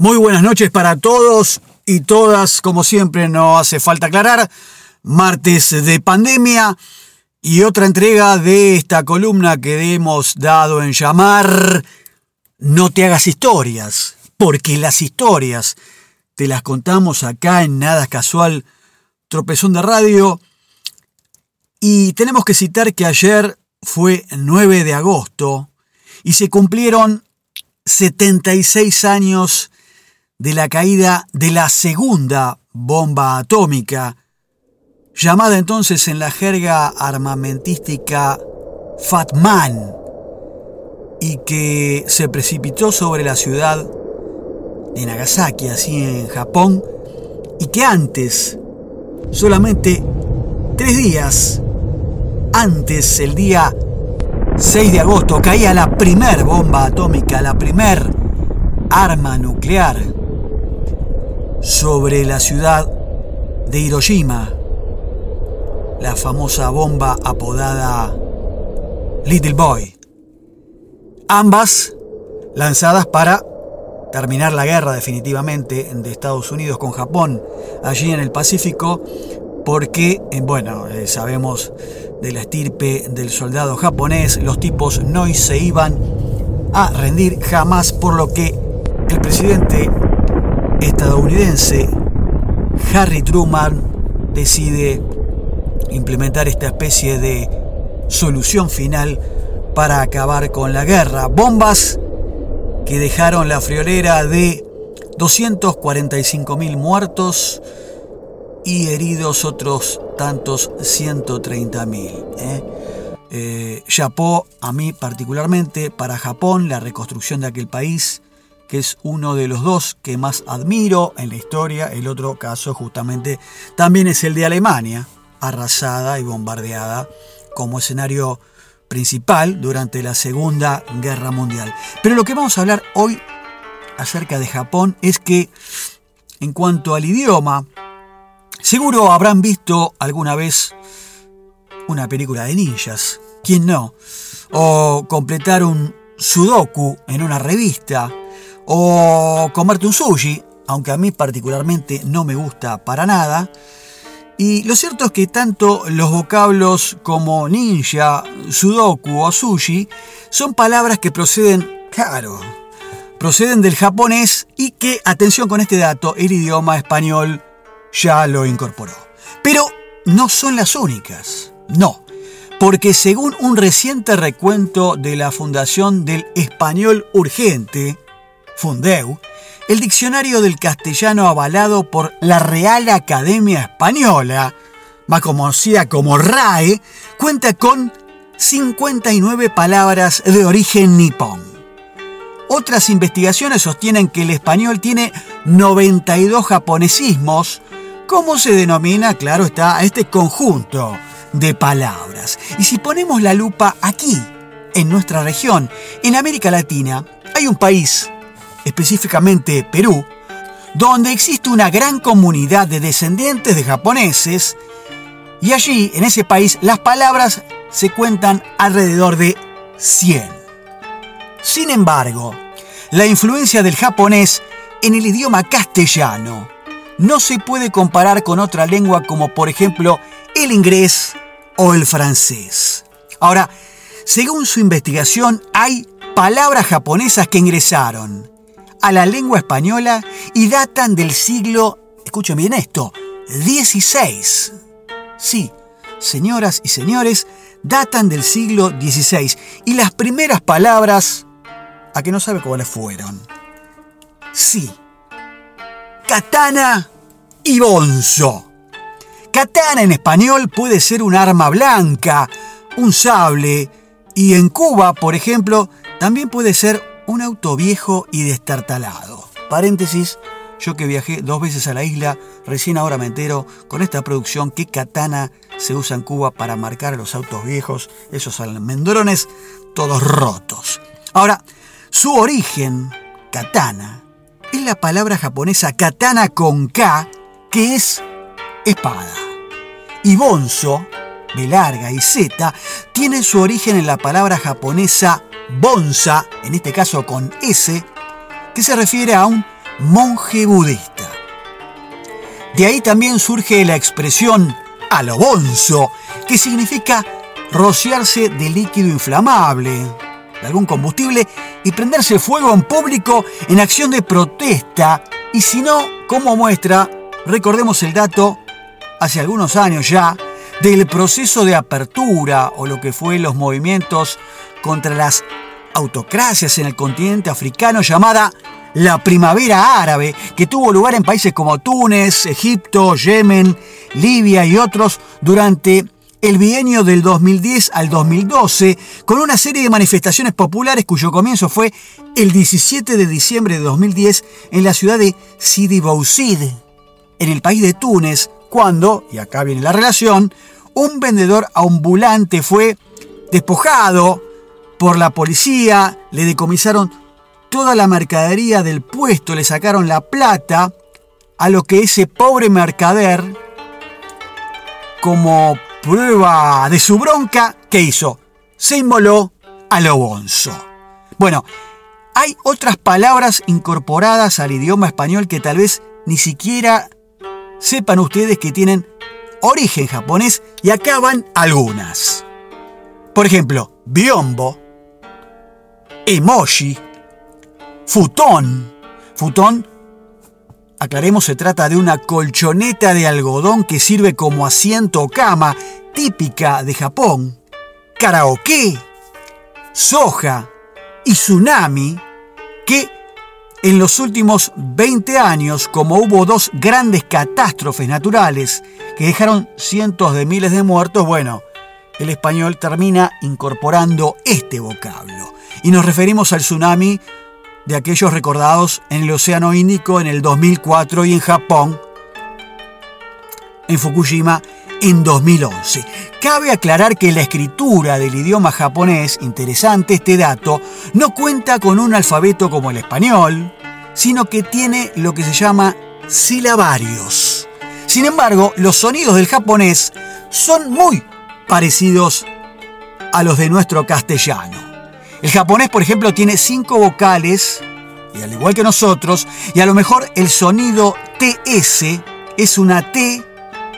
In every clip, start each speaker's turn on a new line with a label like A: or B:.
A: Muy buenas noches para todos y todas, como siempre no hace falta aclarar, martes de pandemia y otra entrega de esta columna que hemos dado en llamar No te hagas historias, porque las historias te las contamos acá en Nada Casual, Tropezón de Radio, y tenemos que citar que ayer fue 9 de agosto y se cumplieron 76 años de la caída de la segunda bomba atómica, llamada entonces en la jerga armamentística Fatman, y que se precipitó sobre la ciudad de Nagasaki, así en Japón, y que antes, solamente tres días antes, el día 6 de agosto, caía la primer bomba atómica, la primer arma nuclear sobre la ciudad de Hiroshima, la famosa bomba apodada Little Boy. Ambas lanzadas para terminar la guerra definitivamente de Estados Unidos con Japón allí en el Pacífico, porque, eh, bueno, eh, sabemos de la estirpe del soldado japonés, los tipos no se iban a rendir jamás, por lo que el presidente estadounidense Harry Truman decide implementar esta especie de solución final para acabar con la guerra. Bombas que dejaron la friolera de 245.000 muertos y heridos otros tantos 130.000. ¿eh? Eh, a mí particularmente para Japón, la reconstrucción de aquel país, que es uno de los dos que más admiro en la historia. El otro caso justamente también es el de Alemania, arrasada y bombardeada como escenario principal durante la Segunda Guerra Mundial. Pero lo que vamos a hablar hoy acerca de Japón es que en cuanto al idioma, seguro habrán visto alguna vez una película de ninjas, ¿quién no? O completar un sudoku en una revista, o comerte un sushi, aunque a mí particularmente no me gusta para nada. Y lo cierto es que tanto los vocablos como ninja, sudoku o sushi son palabras que proceden, claro, proceden del japonés y que, atención con este dato, el idioma español ya lo incorporó. Pero no son las únicas, no, porque según un reciente recuento de la Fundación del Español Urgente, Fundeu, el diccionario del castellano avalado por la Real Academia Española, más conocida como RAE, cuenta con 59 palabras de origen nipón. Otras investigaciones sostienen que el español tiene 92 japonesismos, como se denomina, claro está, este conjunto de palabras. Y si ponemos la lupa aquí, en nuestra región, en América Latina, hay un país específicamente Perú, donde existe una gran comunidad de descendientes de japoneses, y allí, en ese país, las palabras se cuentan alrededor de 100. Sin embargo, la influencia del japonés en el idioma castellano no se puede comparar con otra lengua como por ejemplo el inglés o el francés. Ahora, según su investigación, hay palabras japonesas que ingresaron a la lengua española y datan del siglo, escuchen bien esto, 16. Sí, señoras y señores, datan del siglo XVI y las primeras palabras, a que no sabe cuáles fueron. Sí, katana y bonzo. Katana en español puede ser un arma blanca, un sable, y en Cuba, por ejemplo, también puede ser un auto viejo y destartalado. Paréntesis, yo que viajé dos veces a la isla, recién ahora me entero con esta producción que katana se usa en Cuba para marcar los autos viejos, esos almendrones todos rotos. Ahora, su origen, katana, es la palabra japonesa katana con K, que es espada. Y bonzo, de larga y Z, tiene su origen en la palabra japonesa bonza, en este caso con S, que se refiere a un monje budista. De ahí también surge la expresión alobonzo, que significa rociarse de líquido inflamable, de algún combustible, y prenderse fuego en público en acción de protesta, y si no, como muestra, recordemos el dato, hace algunos años ya, del proceso de apertura o lo que fue los movimientos contra las autocracias en el continente africano llamada la primavera árabe, que tuvo lugar en países como Túnez, Egipto, Yemen, Libia y otros durante el bienio del 2010 al 2012, con una serie de manifestaciones populares cuyo comienzo fue el 17 de diciembre de 2010 en la ciudad de Sidi Bouzid, en el país de Túnez, cuando, y acá viene la relación, un vendedor ambulante fue despojado por la policía, le decomisaron toda la mercadería del puesto, le sacaron la plata, a lo que ese pobre mercader, como prueba de su bronca, ¿qué hizo? Se inmoló a lo bonzo. Bueno, hay otras palabras incorporadas al idioma español que tal vez ni siquiera sepan ustedes que tienen origen japonés y acaban algunas. Por ejemplo, biombo, emoji, futón. Futón, aclaremos, se trata de una colchoneta de algodón que sirve como asiento o cama típica de Japón. Karaoke, soja y tsunami que en los últimos 20 años, como hubo dos grandes catástrofes naturales que dejaron cientos de miles de muertos, bueno, el español termina incorporando este vocablo. Y nos referimos al tsunami de aquellos recordados en el Océano Índico en el 2004 y en Japón, en Fukushima en 2011. Cabe aclarar que la escritura del idioma japonés, interesante este dato, no cuenta con un alfabeto como el español, sino que tiene lo que se llama silabarios. Sin embargo, los sonidos del japonés son muy parecidos a los de nuestro castellano. El japonés, por ejemplo, tiene cinco vocales, y al igual que nosotros, y a lo mejor el sonido TS es una T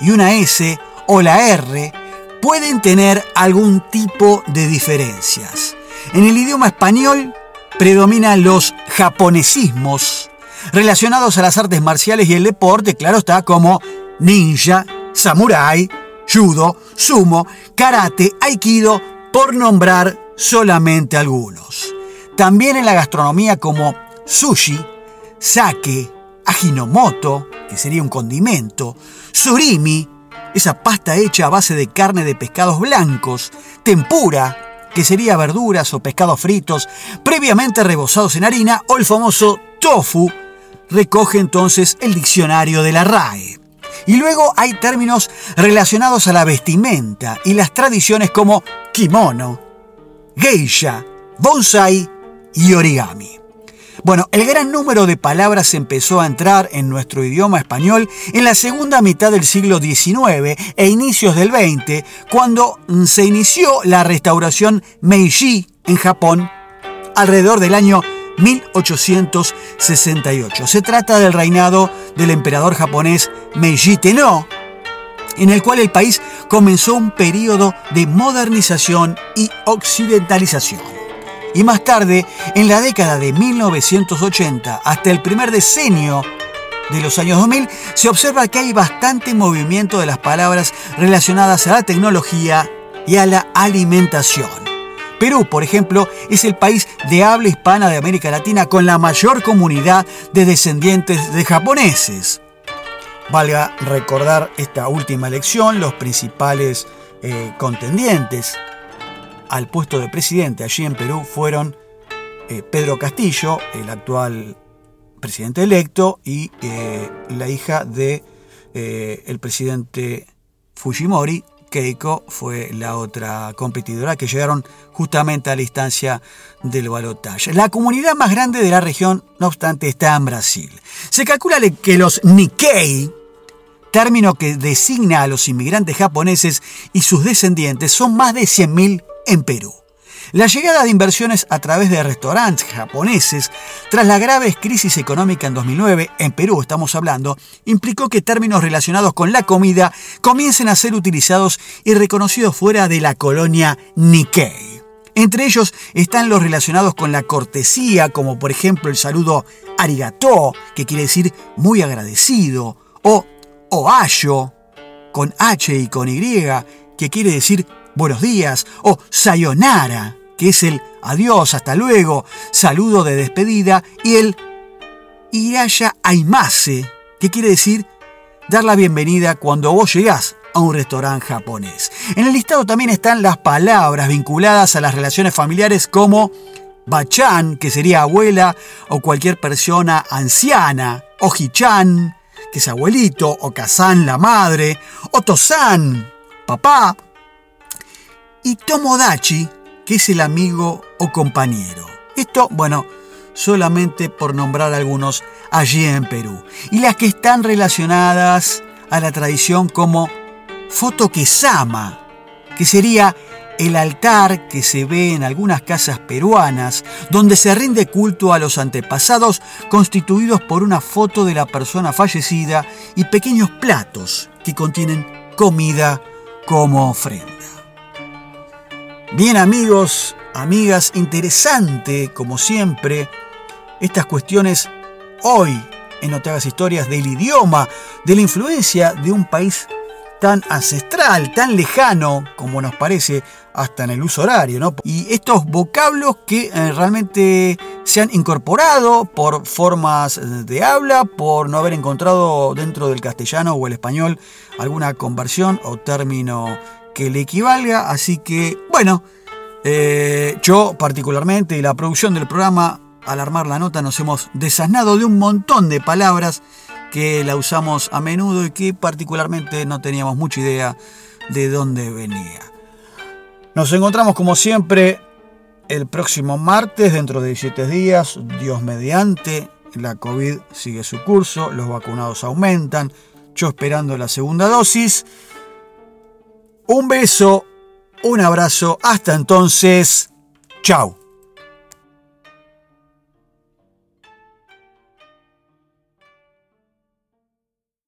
A: y una S o la R, pueden tener algún tipo de diferencias. En el idioma español predominan los japonesismos relacionados a las artes marciales y el deporte, claro está, como ninja, samurai, judo, sumo, karate, aikido, por nombrar solamente algunos. También en la gastronomía como sushi, sake, ajinomoto, que sería un condimento, surimi, esa pasta hecha a base de carne de pescados blancos, tempura, que sería verduras o pescados fritos previamente rebozados en harina, o el famoso tofu, recoge entonces el diccionario de la RAE. Y luego hay términos relacionados a la vestimenta y las tradiciones como kimono, geisha, bonsai y origami. Bueno, el gran número de palabras empezó a entrar en nuestro idioma español en la segunda mitad del siglo XIX e inicios del XX, cuando se inició la restauración Meiji en Japón alrededor del año 1868. Se trata del reinado del emperador japonés Meiji Tenno, en el cual el país comenzó un periodo de modernización y occidentalización. Y más tarde, en la década de 1980 hasta el primer decenio de los años 2000, se observa que hay bastante movimiento de las palabras relacionadas a la tecnología y a la alimentación. Perú, por ejemplo, es el país de habla hispana de América Latina con la mayor comunidad de descendientes de japoneses. Valga recordar esta última elección, los principales eh, contendientes al puesto de presidente allí en Perú fueron eh, Pedro Castillo, el actual presidente electo, y eh, la hija de el presidente Fujimori, Keiko fue la otra competidora que llegaron justamente a la instancia del balotaje. La comunidad más grande de la región, no obstante, está en Brasil. Se calcula que los Nikkei, término que designa a los inmigrantes japoneses y sus descendientes, son más de 100.000 en Perú. La llegada de inversiones a través de restaurantes japoneses, tras la grave crisis económica en 2009, en Perú estamos hablando, implicó que términos relacionados con la comida comiencen a ser utilizados y reconocidos fuera de la colonia Nikkei. Entre ellos están los relacionados con la cortesía, como por ejemplo el saludo arigato, que quiere decir muy agradecido, o oayo, con H y con Y, que quiere decir buenos días, o sayonara, que es el adiós, hasta luego, saludo de despedida, y el iraya aimase, que quiere decir dar la bienvenida cuando vos llegás a un restaurante japonés. En el listado también están las palabras vinculadas a las relaciones familiares como bachan, que sería abuela o cualquier persona anciana, o hichan, que es abuelito, o kazan, la madre, o tosan, papá, y tomodachi, que es el amigo o compañero. Esto, bueno, solamente por nombrar algunos allí en Perú. Y las que están relacionadas a la tradición como Fotoquesama, que sería el altar que se ve en algunas casas peruanas, donde se rinde culto a los antepasados constituidos por una foto de la persona fallecida y pequeños platos que contienen comida como ofrenda. Bien amigos, amigas, interesante como siempre estas cuestiones hoy en No historias del idioma, de la influencia de un país tan ancestral, tan lejano como nos parece hasta en el uso horario, ¿no? Y estos vocablos que eh, realmente se han incorporado por formas de habla, por no haber encontrado dentro del castellano o el español alguna conversión o término que le equivalga, así que bueno, eh, yo particularmente y la producción del programa al armar la nota nos hemos desasnado de un montón de palabras que la usamos a menudo y que particularmente no teníamos mucha idea de dónde venía. Nos encontramos como siempre el próximo martes, dentro de 17 días, Dios mediante, la COVID sigue su curso, los vacunados aumentan, yo esperando la segunda dosis. Un beso, un abrazo, hasta entonces, chao.